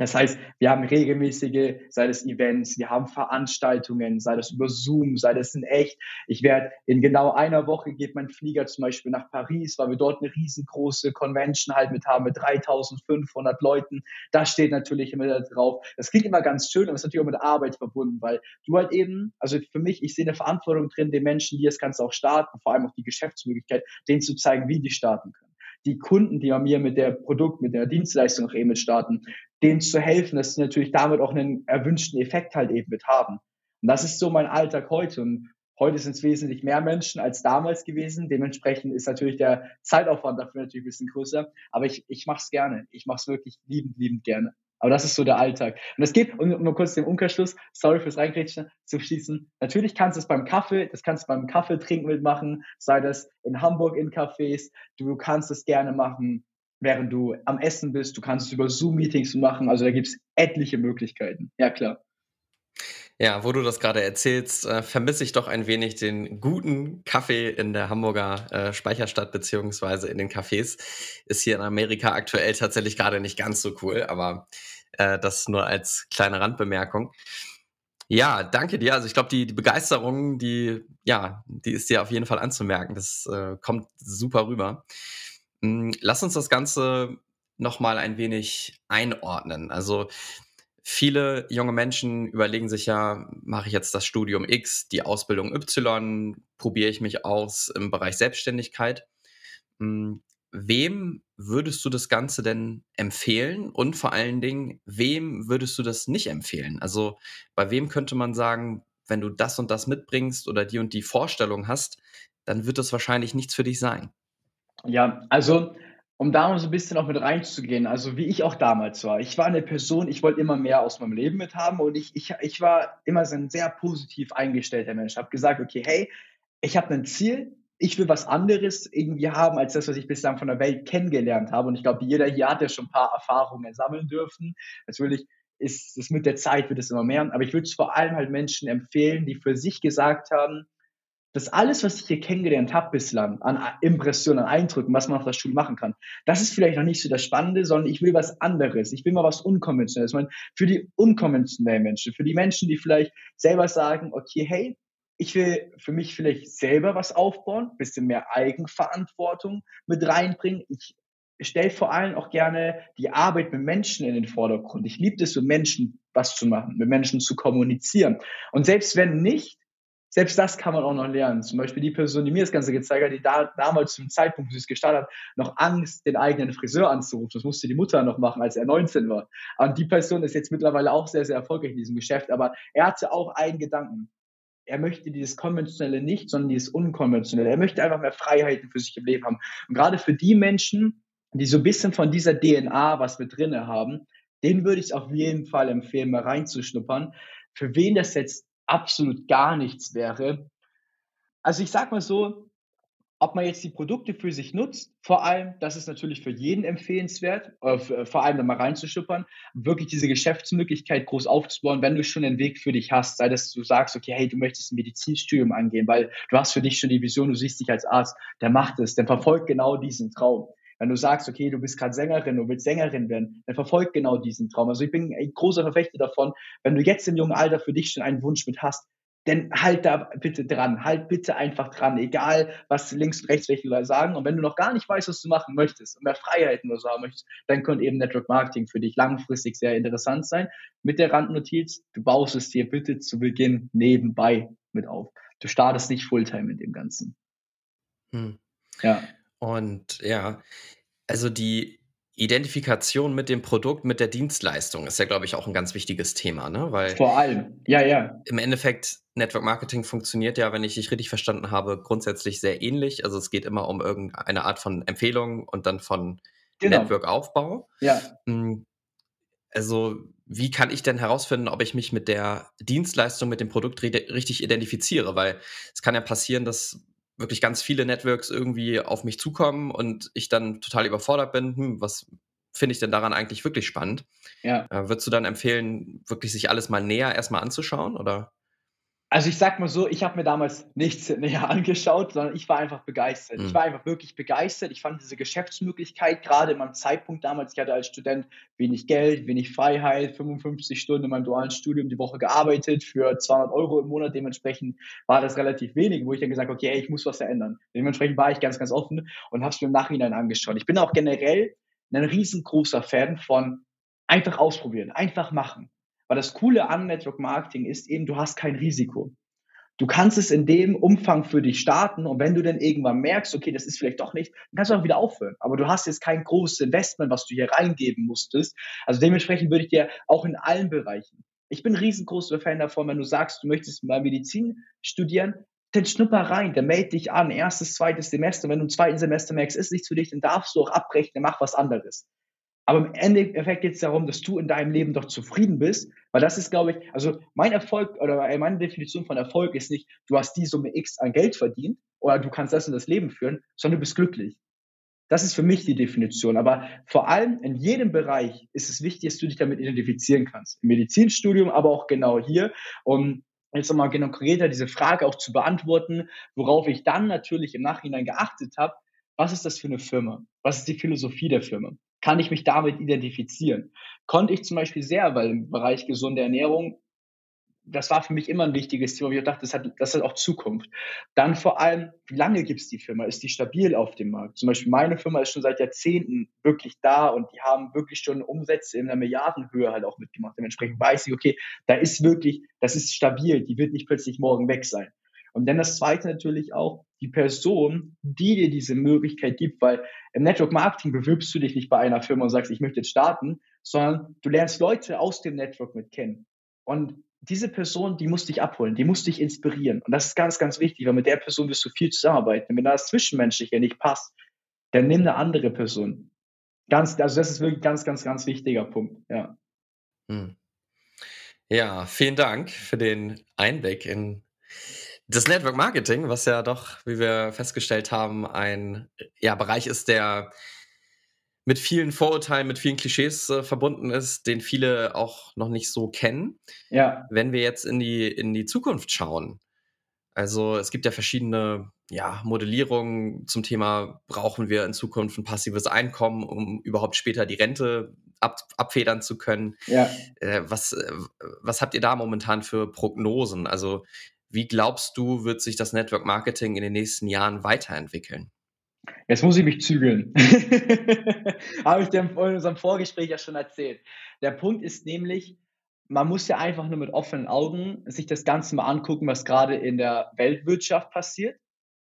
Das heißt, wir haben regelmäßige, sei das Events, wir haben Veranstaltungen, sei das über Zoom, sei das in echt. Ich werde in genau einer Woche geht mein Flieger zum Beispiel nach Paris, weil wir dort eine riesengroße Convention halt mit haben mit 3500 Leuten. Das steht natürlich immer drauf. Das klingt immer ganz schön, aber es ist natürlich auch mit Arbeit verbunden, weil du halt eben, also für mich, ich sehe eine Verantwortung drin, den Menschen, die das Ganze auch starten, vor allem auch die Geschäftsmöglichkeit, denen zu zeigen, wie die starten können die Kunden, die bei mir mit der Produkt, mit der Dienstleistung auch eben mit starten, denen zu helfen, dass sie natürlich damit auch einen erwünschten Effekt halt eben mit haben. Und das ist so mein Alltag heute. Und heute sind es wesentlich mehr Menschen als damals gewesen. Dementsprechend ist natürlich der Zeitaufwand dafür natürlich ein bisschen größer. Aber ich, ich mache es gerne. Ich mache es wirklich liebend, liebend gerne. Aber das ist so der Alltag. Und es geht, um nur kurz den Umkehrschluss, sorry fürs Reingrätschen, zu schließen. Natürlich kannst du es beim Kaffee, das kannst du beim Kaffeetrinken mitmachen, sei das in Hamburg in Cafés. Du kannst es gerne machen, während du am Essen bist. Du kannst es über Zoom-Meetings machen. Also da gibt es etliche Möglichkeiten. Ja, klar. Ja, wo du das gerade erzählst, äh, vermisse ich doch ein wenig den guten Kaffee in der Hamburger äh, Speicherstadt beziehungsweise in den Cafés. Ist hier in Amerika aktuell tatsächlich gerade nicht ganz so cool, aber äh, das nur als kleine Randbemerkung. Ja, danke dir. Also ich glaube, die, die Begeisterung, die, ja, die ist dir auf jeden Fall anzumerken. Das äh, kommt super rüber. Hm, lass uns das Ganze nochmal ein wenig einordnen. Also viele junge Menschen überlegen sich ja, mache ich jetzt das Studium X, die Ausbildung Y, probiere ich mich aus im Bereich Selbstständigkeit. Hm, wem würdest du das Ganze denn empfehlen und vor allen Dingen, wem würdest du das nicht empfehlen? Also bei wem könnte man sagen, wenn du das und das mitbringst oder die und die Vorstellung hast, dann wird das wahrscheinlich nichts für dich sein. Ja, also um da mal so ein bisschen auch mit reinzugehen, also wie ich auch damals war. Ich war eine Person, ich wollte immer mehr aus meinem Leben mit haben und ich, ich, ich war immer so ein sehr positiv eingestellter Mensch. Ich habe gesagt, okay, hey, ich habe ein Ziel, ich will was anderes irgendwie haben, als das, was ich bislang von der Welt kennengelernt habe. Und ich glaube, jeder hier hat ja schon ein paar Erfahrungen sammeln dürfen. Natürlich ist es mit der Zeit wird es immer mehr. Aber ich würde es vor allem halt Menschen empfehlen, die für sich gesagt haben, dass alles, was ich hier kennengelernt habe bislang, an Impressionen, an Eindrücken, was man auf der Schule machen kann, das ist vielleicht noch nicht so das Spannende, sondern ich will was anderes. Ich will mal was Unkonventionelles. Ich meine, für die unkonventionellen Menschen, für die Menschen, die vielleicht selber sagen, okay, hey, ich will für mich vielleicht selber was aufbauen, bisschen mehr Eigenverantwortung mit reinbringen. Ich stelle vor allem auch gerne die Arbeit mit Menschen in den Vordergrund. Ich liebe es, mit Menschen was zu machen, mit Menschen zu kommunizieren. Und selbst wenn nicht, selbst das kann man auch noch lernen. Zum Beispiel die Person, die mir das Ganze gezeigt hat, die da, damals zum Zeitpunkt, wo sie es gestartet hat, noch Angst, den eigenen Friseur anzurufen. Das musste die Mutter noch machen, als er 19 war. Und die Person ist jetzt mittlerweile auch sehr, sehr erfolgreich in diesem Geschäft. Aber er hatte auch einen Gedanken. Er möchte dieses Konventionelle nicht, sondern dieses Unkonventionelle. Er möchte einfach mehr Freiheiten für sich im Leben haben. Und gerade für die Menschen, die so ein bisschen von dieser DNA was mit drinne haben, denen würde ich auf jeden Fall empfehlen, mal reinzuschnuppern. Für wen das jetzt absolut gar nichts wäre. Also ich sage mal so, ob man jetzt die Produkte für sich nutzt, vor allem, das ist natürlich für jeden empfehlenswert, äh, vor allem da mal reinzuschuppern, wirklich diese Geschäftsmöglichkeit groß aufzubauen, wenn du schon einen Weg für dich hast, sei das du sagst, okay, hey, du möchtest ein Medizinstudium angehen, weil du hast für dich schon die Vision, du siehst dich als Arzt, der macht es, der verfolgt genau diesen Traum. Wenn du sagst, okay, du bist gerade Sängerin, du willst Sängerin werden, dann verfolgt genau diesen Traum. Also ich bin ein großer Verfechter davon, wenn du jetzt im jungen Alter für dich schon einen Wunsch mit hast, dann halt da bitte dran, halt bitte einfach dran, egal was links und rechts welche Leute sagen. Und wenn du noch gar nicht weißt, was du machen möchtest und mehr Freiheiten oder so haben möchtest, dann könnte eben Network Marketing für dich langfristig sehr interessant sein. Mit der Randnotiz, du baust es dir bitte zu Beginn nebenbei mit auf. Du startest nicht Fulltime in dem Ganzen. Hm. Ja. Und ja, also die Identifikation mit dem Produkt, mit der Dienstleistung ist ja, glaube ich, auch ein ganz wichtiges Thema, ne? Weil Vor allem, ja, ja. Im Endeffekt, Network Marketing funktioniert ja, wenn ich dich richtig verstanden habe, grundsätzlich sehr ähnlich. Also es geht immer um irgendeine Art von Empfehlung und dann von genau. Network-Aufbau. Ja. Hm, also, wie kann ich denn herausfinden, ob ich mich mit der Dienstleistung, mit dem Produkt richtig identifiziere? Weil es kann ja passieren, dass wirklich ganz viele Networks irgendwie auf mich zukommen und ich dann total überfordert bin, hm, was finde ich denn daran eigentlich wirklich spannend? Ja. Äh, würdest du dann empfehlen, wirklich sich alles mal näher erstmal anzuschauen oder? Also ich sag mal so, ich habe mir damals nichts näher angeschaut, sondern ich war einfach begeistert. Mhm. Ich war einfach wirklich begeistert. Ich fand diese Geschäftsmöglichkeit, gerade in meinem Zeitpunkt damals, ich hatte als Student wenig Geld, wenig Freiheit, 55 Stunden in meinem dualen Studium die Woche gearbeitet für 200 Euro im Monat. Dementsprechend war das relativ wenig, wo ich dann gesagt habe, okay, ich muss was verändern. Dementsprechend war ich ganz, ganz offen und habe es mir im Nachhinein angeschaut. Ich bin auch generell ein riesengroßer Fan von einfach ausprobieren, einfach machen. Weil das Coole an Network Marketing ist eben, du hast kein Risiko. Du kannst es in dem Umfang für dich starten und wenn du dann irgendwann merkst, okay, das ist vielleicht doch nicht, dann kannst du auch wieder aufhören. Aber du hast jetzt kein großes Investment, was du hier reingeben musstest. Also dementsprechend würde ich dir auch in allen Bereichen. Ich bin ein riesengroßer Fan davon, wenn du sagst, du möchtest mal Medizin studieren, dann schnupper rein, dann melde dich an, erstes, zweites Semester. Wenn du im zweiten Semester merkst, ist nichts für dich, dann darfst du auch abbrechen, dann mach was anderes. Aber im Endeffekt geht es darum, dass du in deinem Leben doch zufrieden bist, weil das ist, glaube ich, also mein Erfolg oder meine Definition von Erfolg ist nicht, du hast die Summe X an Geld verdient oder du kannst das in das Leben führen, sondern du bist glücklich. Das ist für mich die Definition. Aber vor allem in jedem Bereich ist es wichtig, dass du dich damit identifizieren kannst. Im Medizinstudium, aber auch genau hier. Um jetzt nochmal genau konkreter diese Frage auch zu beantworten, worauf ich dann natürlich im Nachhinein geachtet habe, was ist das für eine Firma? Was ist die Philosophie der Firma? Kann ich mich damit identifizieren. Konnte ich zum Beispiel sehr, weil im Bereich gesunde Ernährung, das war für mich immer ein wichtiges Thema, ich dachte, das hat, das hat auch Zukunft. Dann vor allem, wie lange gibt es die Firma? Ist die stabil auf dem Markt? Zum Beispiel meine Firma ist schon seit Jahrzehnten wirklich da und die haben wirklich schon Umsätze in einer Milliardenhöhe halt auch mitgemacht. Dementsprechend weiß ich, okay, da ist wirklich, das ist stabil, die wird nicht plötzlich morgen weg sein. Und dann das zweite natürlich auch, die Person, die dir diese Möglichkeit gibt, weil im Network Marketing bewirbst du dich nicht bei einer Firma und sagst, ich möchte jetzt starten, sondern du lernst Leute aus dem Network mit kennen. Und diese Person, die muss dich abholen, die muss dich inspirieren. Und das ist ganz, ganz wichtig, weil mit der Person wirst du viel zusammenarbeiten. wenn das Zwischenmenschliche nicht passt, dann nimm eine andere Person. Ganz, also das ist wirklich ein ganz, ganz, ganz wichtiger Punkt, ja. Hm. Ja, vielen Dank für den Einblick in das Network Marketing, was ja doch, wie wir festgestellt haben, ein ja, Bereich ist, der mit vielen Vorurteilen, mit vielen Klischees äh, verbunden ist, den viele auch noch nicht so kennen. Ja. Wenn wir jetzt in die, in die Zukunft schauen, also es gibt ja verschiedene ja, Modellierungen zum Thema, brauchen wir in Zukunft ein passives Einkommen, um überhaupt später die Rente ab, abfedern zu können. Ja. Äh, was, äh, was habt ihr da momentan für Prognosen? Also wie glaubst du, wird sich das Network Marketing in den nächsten Jahren weiterentwickeln? Jetzt muss ich mich zügeln. Habe ich dir in unserem Vorgespräch ja schon erzählt. Der Punkt ist nämlich, man muss ja einfach nur mit offenen Augen sich das Ganze mal angucken, was gerade in der Weltwirtschaft passiert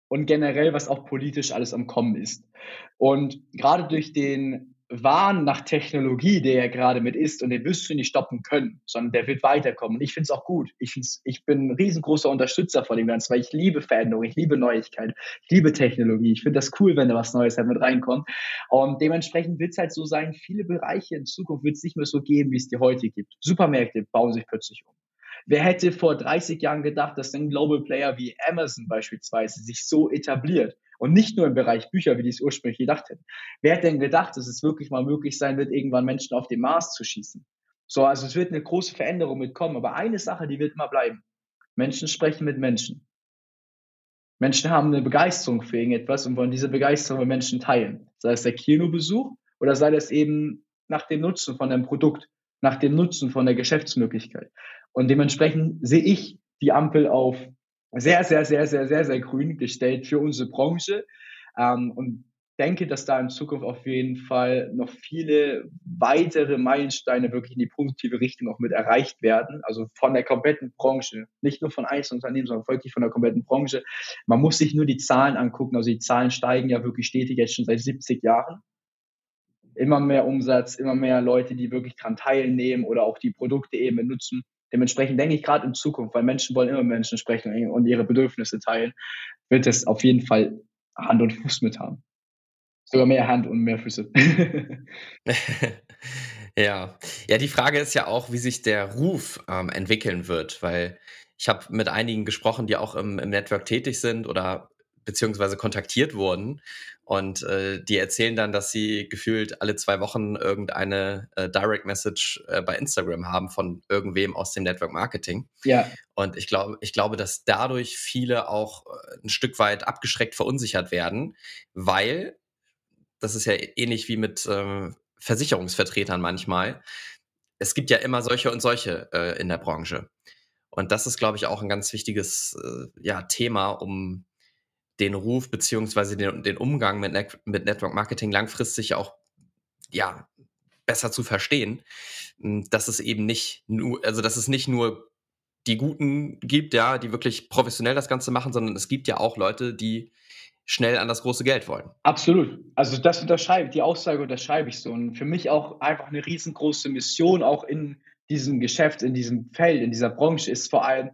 und generell, was auch politisch alles am Kommen ist. Und gerade durch den Wahn nach Technologie, der ja gerade mit ist, und den wirst du nicht stoppen können, sondern der wird weiterkommen. Und ich finde es auch gut. Ich, find's, ich bin ein riesengroßer Unterstützer von dem Ganzen, weil ich liebe Veränderung, ich liebe Neuigkeit, ich liebe Technologie. Ich finde das cool, wenn da was Neues halt mit reinkommt. Und dementsprechend wird es halt so sein, viele Bereiche in Zukunft wird es nicht mehr so geben, wie es die heute gibt. Supermärkte bauen sich plötzlich um. Wer hätte vor 30 Jahren gedacht, dass ein Global Player wie Amazon beispielsweise sich so etabliert? Und nicht nur im Bereich Bücher, wie die es ursprünglich gedacht hätten. Wer hätte denn gedacht, dass es wirklich mal möglich sein wird, irgendwann Menschen auf den Mars zu schießen? So, also es wird eine große Veränderung mitkommen. Aber eine Sache, die wird immer bleiben. Menschen sprechen mit Menschen. Menschen haben eine Begeisterung für irgendetwas und wollen diese Begeisterung mit Menschen teilen. Sei es der Kinobesuch oder sei es eben nach dem Nutzen von einem Produkt, nach dem Nutzen von der Geschäftsmöglichkeit. Und dementsprechend sehe ich die Ampel auf sehr, sehr, sehr, sehr, sehr, sehr grün gestellt für unsere Branche. Ähm, und denke, dass da in Zukunft auf jeden Fall noch viele weitere Meilensteine wirklich in die positive Richtung auch mit erreicht werden. Also von der kompletten Branche, nicht nur von einzelnen Unternehmen, sondern wirklich von der kompletten Branche. Man muss sich nur die Zahlen angucken. Also die Zahlen steigen ja wirklich stetig jetzt schon seit 70 Jahren. Immer mehr Umsatz, immer mehr Leute, die wirklich daran teilnehmen oder auch die Produkte eben benutzen. Dementsprechend denke ich gerade in Zukunft, weil Menschen wollen immer Menschen sprechen und ihre Bedürfnisse teilen, wird es auf jeden Fall Hand und Fuß mit haben. Sogar mehr Hand und mehr Füße. ja. Ja, die Frage ist ja auch, wie sich der Ruf ähm, entwickeln wird, weil ich habe mit einigen gesprochen, die auch im, im Network tätig sind oder beziehungsweise kontaktiert wurden. Und äh, die erzählen dann, dass sie gefühlt alle zwei Wochen irgendeine äh, Direct Message äh, bei Instagram haben von irgendwem aus dem Network Marketing. Ja. Und ich glaube, ich glaube, dass dadurch viele auch äh, ein Stück weit abgeschreckt verunsichert werden, weil das ist ja ähnlich wie mit ähm, Versicherungsvertretern manchmal. Es gibt ja immer solche und solche äh, in der Branche. Und das ist, glaube ich, auch ein ganz wichtiges äh, ja, Thema, um den Ruf beziehungsweise den, den Umgang mit, Net mit Network Marketing langfristig auch ja, besser zu verstehen, hm, dass es eben nicht nur, also dass es nicht nur die Guten gibt, ja, die wirklich professionell das Ganze machen, sondern es gibt ja auch Leute, die schnell an das große Geld wollen. Absolut. Also das unterschreibe, die Aussage unterschreibe ich so. Und für mich auch einfach eine riesengroße Mission, auch in diesem Geschäft, in diesem Feld, in dieser Branche, ist vor allem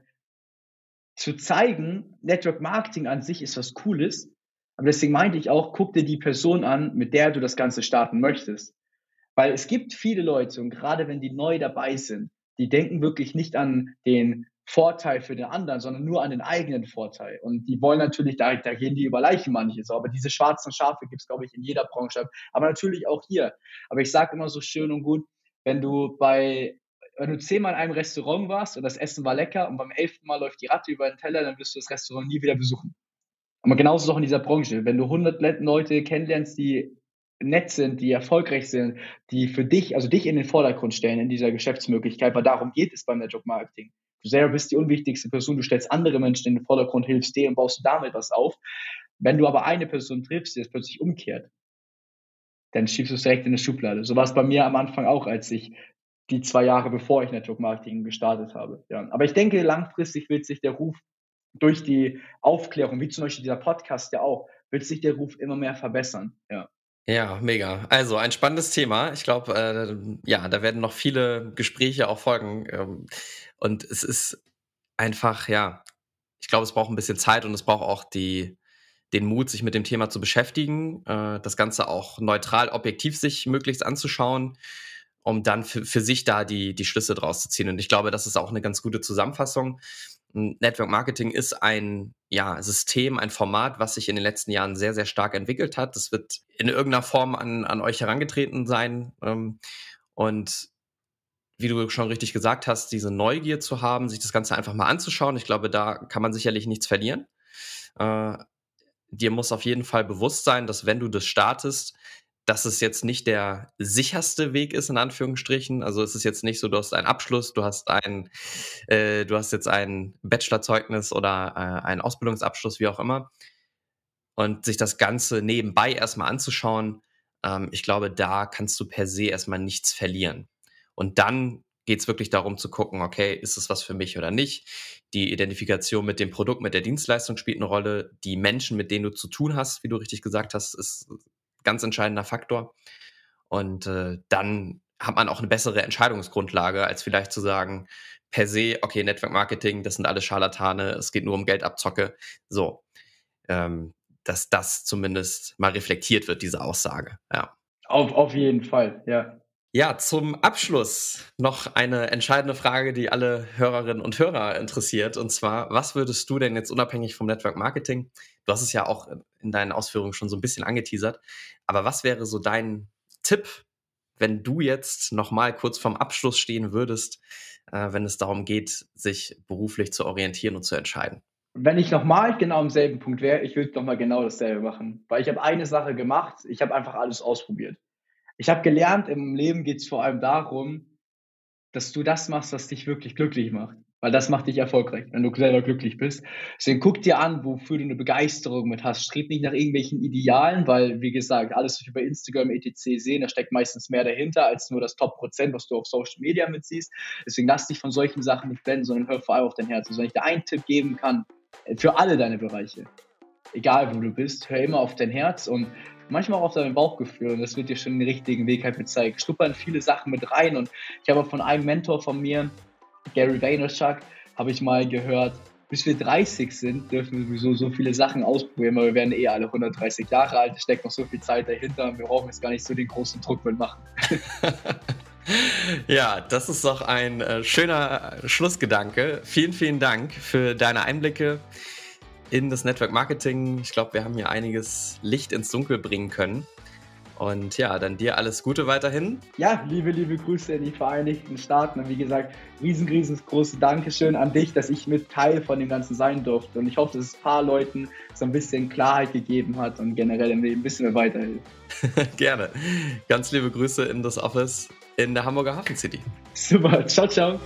zu zeigen, Network Marketing an sich ist was Cooles. Aber deswegen meinte ich auch, guck dir die Person an, mit der du das Ganze starten möchtest. Weil es gibt viele Leute, und gerade wenn die neu dabei sind, die denken wirklich nicht an den Vorteil für den anderen, sondern nur an den eigenen Vorteil. Und die wollen natürlich, da, da gehen die über Leichen manches. Aber diese schwarzen Schafe gibt es, glaube ich, in jeder Branche. Aber natürlich auch hier. Aber ich sage immer so schön und gut, wenn du bei wenn du zehnmal in einem Restaurant warst und das Essen war lecker und beim elften Mal läuft die Ratte über den Teller, dann wirst du das Restaurant nie wieder besuchen. Aber genauso ist auch in dieser Branche. Wenn du 100 Leute kennenlernst, die nett sind, die erfolgreich sind, die für dich, also dich in den Vordergrund stellen in dieser Geschäftsmöglichkeit, weil darum geht es beim Network Marketing. Du selber bist die unwichtigste Person, du stellst andere Menschen in den Vordergrund, hilfst denen und baust damit was auf. Wenn du aber eine Person triffst, die es plötzlich umkehrt, dann schiebst du es direkt in eine Schublade. So war es bei mir am Anfang auch, als ich die zwei Jahre, bevor ich Network Marketing gestartet habe. Ja. Aber ich denke, langfristig wird sich der Ruf durch die Aufklärung, wie zum Beispiel dieser Podcast ja auch, wird sich der Ruf immer mehr verbessern. Ja. Ja, mega. Also ein spannendes Thema. Ich glaube, äh, ja, da werden noch viele Gespräche auch folgen. Ähm, und es ist einfach, ja, ich glaube, es braucht ein bisschen Zeit und es braucht auch die, den Mut, sich mit dem Thema zu beschäftigen, äh, das Ganze auch neutral, objektiv sich möglichst anzuschauen um dann für, für sich da die, die Schlüsse draus zu ziehen. Und ich glaube, das ist auch eine ganz gute Zusammenfassung. Network Marketing ist ein ja, System, ein Format, was sich in den letzten Jahren sehr, sehr stark entwickelt hat. Das wird in irgendeiner Form an, an euch herangetreten sein. Ähm, und wie du schon richtig gesagt hast, diese Neugier zu haben, sich das Ganze einfach mal anzuschauen. Ich glaube, da kann man sicherlich nichts verlieren. Äh, dir muss auf jeden Fall bewusst sein, dass wenn du das startest, dass es jetzt nicht der sicherste Weg ist, in Anführungsstrichen. Also es ist jetzt nicht so, du hast einen Abschluss, du hast ein, äh, du hast jetzt ein Bachelorzeugnis oder äh, einen Ausbildungsabschluss, wie auch immer. Und sich das Ganze nebenbei erstmal anzuschauen, ähm, ich glaube, da kannst du per se erstmal nichts verlieren. Und dann geht es wirklich darum zu gucken, okay, ist es was für mich oder nicht? Die Identifikation mit dem Produkt, mit der Dienstleistung spielt eine Rolle. Die Menschen, mit denen du zu tun hast, wie du richtig gesagt hast, ist ganz entscheidender Faktor. Und äh, dann hat man auch eine bessere Entscheidungsgrundlage, als vielleicht zu sagen, per se, okay, Network Marketing, das sind alles Scharlatane, es geht nur um Geldabzocke. So, ähm, dass das zumindest mal reflektiert wird, diese Aussage. Ja. Auf, auf jeden Fall, ja. Ja, zum Abschluss noch eine entscheidende Frage, die alle Hörerinnen und Hörer interessiert. Und zwar, was würdest du denn jetzt unabhängig vom Network Marketing, du hast es ja auch in deinen Ausführungen schon so ein bisschen angeteasert, aber was wäre so dein Tipp, wenn du jetzt nochmal kurz vorm Abschluss stehen würdest, äh, wenn es darum geht, sich beruflich zu orientieren und zu entscheiden? Wenn ich nochmal genau am selben Punkt wäre, ich würde nochmal genau dasselbe machen. Weil ich habe eine Sache gemacht, ich habe einfach alles ausprobiert. Ich habe gelernt, im Leben geht es vor allem darum, dass du das machst, was dich wirklich glücklich macht. Weil das macht dich erfolgreich, wenn du selber glücklich bist. Deswegen guck dir an, wofür du eine Begeisterung mit hast. Streb nicht nach irgendwelchen Idealen, weil, wie gesagt, alles, was wir bei Instagram, etc. sehen, da steckt meistens mehr dahinter als nur das Top-Prozent, was du auf Social Media mitsiehst. Deswegen lass dich von solchen Sachen nicht blenden, sondern hör vor allem auf dein Herz. Also wenn ich dir einen Tipp geben kann, äh, für alle deine Bereiche, egal wo du bist, hör immer auf dein Herz und manchmal auch auf dein Bauchgefühl und das wird dir schon den richtigen Weg halt zeigen. Schnuppern viele Sachen mit rein und ich habe von einem Mentor von mir, Gary Vaynerchuk, habe ich mal gehört, bis wir 30 sind, dürfen wir sowieso so viele Sachen ausprobieren, weil wir werden eh alle 130 Jahre alt, es steckt noch so viel Zeit dahinter und wir brauchen jetzt gar nicht so den großen Druck mitmachen. ja, das ist doch ein äh, schöner Schlussgedanke. Vielen, vielen Dank für deine Einblicke in das Network Marketing. Ich glaube, wir haben hier einiges Licht ins Dunkel bringen können. Und ja, dann dir alles Gute weiterhin. Ja, liebe, liebe Grüße in die Vereinigten Staaten. Und wie gesagt, riesen, riesengroßes Dankeschön an dich, dass ich mit Teil von dem Ganzen sein durfte. Und ich hoffe, dass es ein paar Leuten so ein bisschen Klarheit gegeben hat und generell ein bisschen mehr weiterhilft. Gerne. Ganz liebe Grüße in das Office in der Hamburger Hafen City. Super. Ciao, ciao.